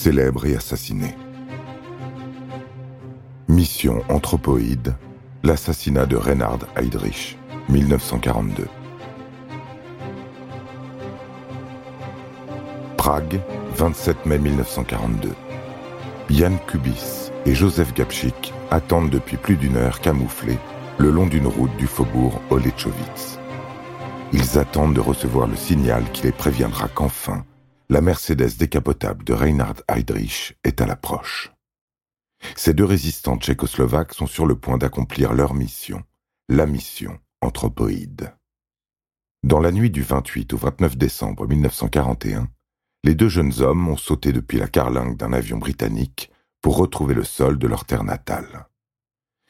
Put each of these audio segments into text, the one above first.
célèbre et assassiné. Mission anthropoïde, l'assassinat de Reinhard Heydrich, 1942. Prague, 27 mai 1942. Jan Kubis et Joseph Gapchik attendent depuis plus d'une heure camouflés le long d'une route du faubourg Olechovitz. Ils attendent de recevoir le signal qui les préviendra qu'enfin, la Mercedes décapotable de Reinhard Heydrich est à l'approche. Ces deux résistants tchécoslovaques sont sur le point d'accomplir leur mission, la mission anthropoïde. Dans la nuit du 28 au 29 décembre 1941, les deux jeunes hommes ont sauté depuis la carlingue d'un avion britannique pour retrouver le sol de leur terre natale.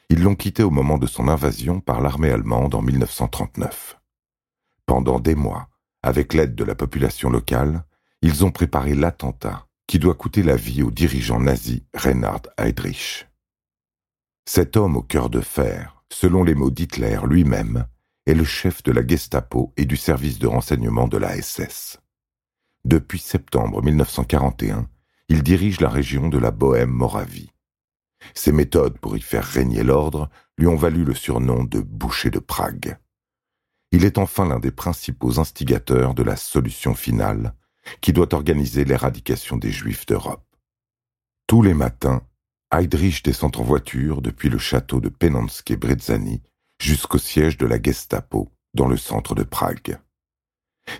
Ils l'ont quitté au moment de son invasion par l'armée allemande en 1939. Pendant des mois, avec l'aide de la population locale, ils ont préparé l'attentat qui doit coûter la vie au dirigeant nazi Reinhard Heydrich. Cet homme au cœur de fer, selon les mots d'Hitler lui-même, est le chef de la Gestapo et du service de renseignement de la SS. Depuis septembre 1941, il dirige la région de la Bohème-Moravie. Ses méthodes pour y faire régner l'ordre lui ont valu le surnom de boucher de Prague. Il est enfin l'un des principaux instigateurs de la solution finale qui doit organiser l'éradication des Juifs d'Europe. Tous les matins, Heydrich descend en voiture depuis le château de Penanske Brezani jusqu'au siège de la Gestapo dans le centre de Prague.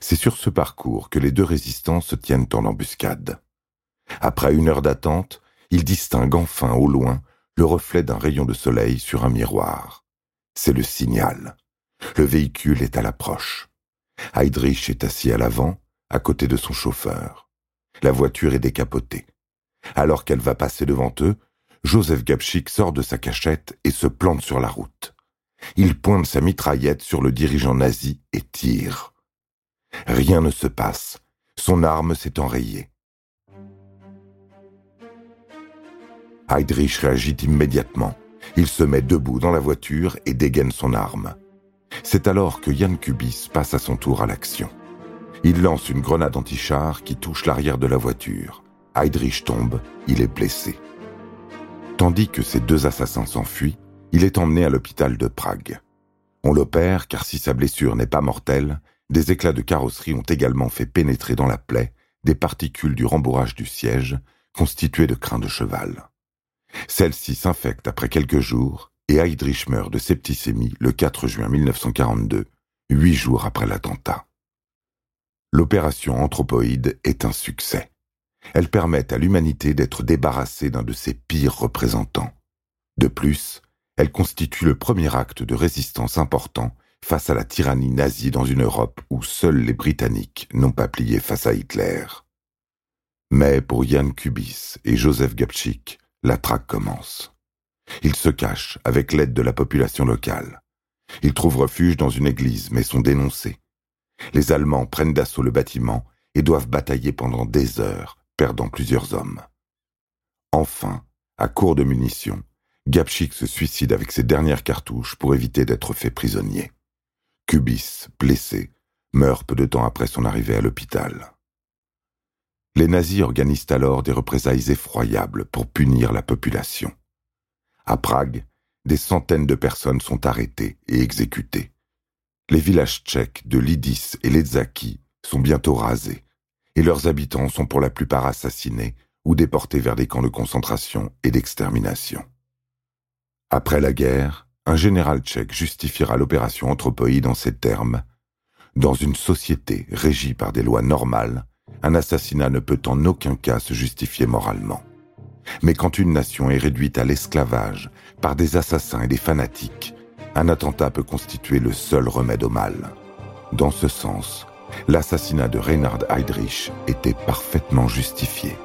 C'est sur ce parcours que les deux résistants se tiennent en embuscade. Après une heure d'attente, ils distinguent enfin au loin le reflet d'un rayon de soleil sur un miroir. C'est le signal. Le véhicule est à l'approche. Heydrich est assis à l'avant, à côté de son chauffeur. La voiture est décapotée. Alors qu'elle va passer devant eux, Joseph Gapchik sort de sa cachette et se plante sur la route. Il pointe sa mitraillette sur le dirigeant nazi et tire. Rien ne se passe. Son arme s'est enrayée. Heydrich réagit immédiatement. Il se met debout dans la voiture et dégaine son arme. C'est alors que Yann Kubis passe à son tour à l'action. Il lance une grenade anti-char qui touche l'arrière de la voiture. Heydrich tombe, il est blessé. Tandis que ces deux assassins s'enfuient, il est emmené à l'hôpital de Prague. On l'opère car si sa blessure n'est pas mortelle, des éclats de carrosserie ont également fait pénétrer dans la plaie des particules du rembourrage du siège constituées de crins de cheval. Celle-ci s'infecte après quelques jours et Heydrich meurt de septicémie le 4 juin 1942, huit jours après l'attentat. L'opération anthropoïde est un succès. Elle permet à l'humanité d'être débarrassée d'un de ses pires représentants. De plus, elle constitue le premier acte de résistance important face à la tyrannie nazie dans une Europe où seuls les Britanniques n'ont pas plié face à Hitler. Mais pour Jan Kubis et Joseph Gapchik, la traque commence. Ils se cachent avec l'aide de la population locale. Ils trouvent refuge dans une église, mais sont dénoncés. Les Allemands prennent d'assaut le bâtiment et doivent batailler pendant des heures, perdant plusieurs hommes. Enfin, à court de munitions, Gapchik se suicide avec ses dernières cartouches pour éviter d'être fait prisonnier. Kubis, blessé, meurt peu de temps après son arrivée à l'hôpital. Les nazis organisent alors des représailles effroyables pour punir la population. À Prague, des centaines de personnes sont arrêtées et exécutées. Les villages tchèques de Lidis et Ledzaki sont bientôt rasés, et leurs habitants sont pour la plupart assassinés ou déportés vers des camps de concentration et d'extermination. Après la guerre, un général tchèque justifiera l'opération anthropoïde en ces termes. Dans une société régie par des lois normales, un assassinat ne peut en aucun cas se justifier moralement. Mais quand une nation est réduite à l'esclavage par des assassins et des fanatiques, un attentat peut constituer le seul remède au mal. Dans ce sens, l'assassinat de Reinhard Heydrich était parfaitement justifié.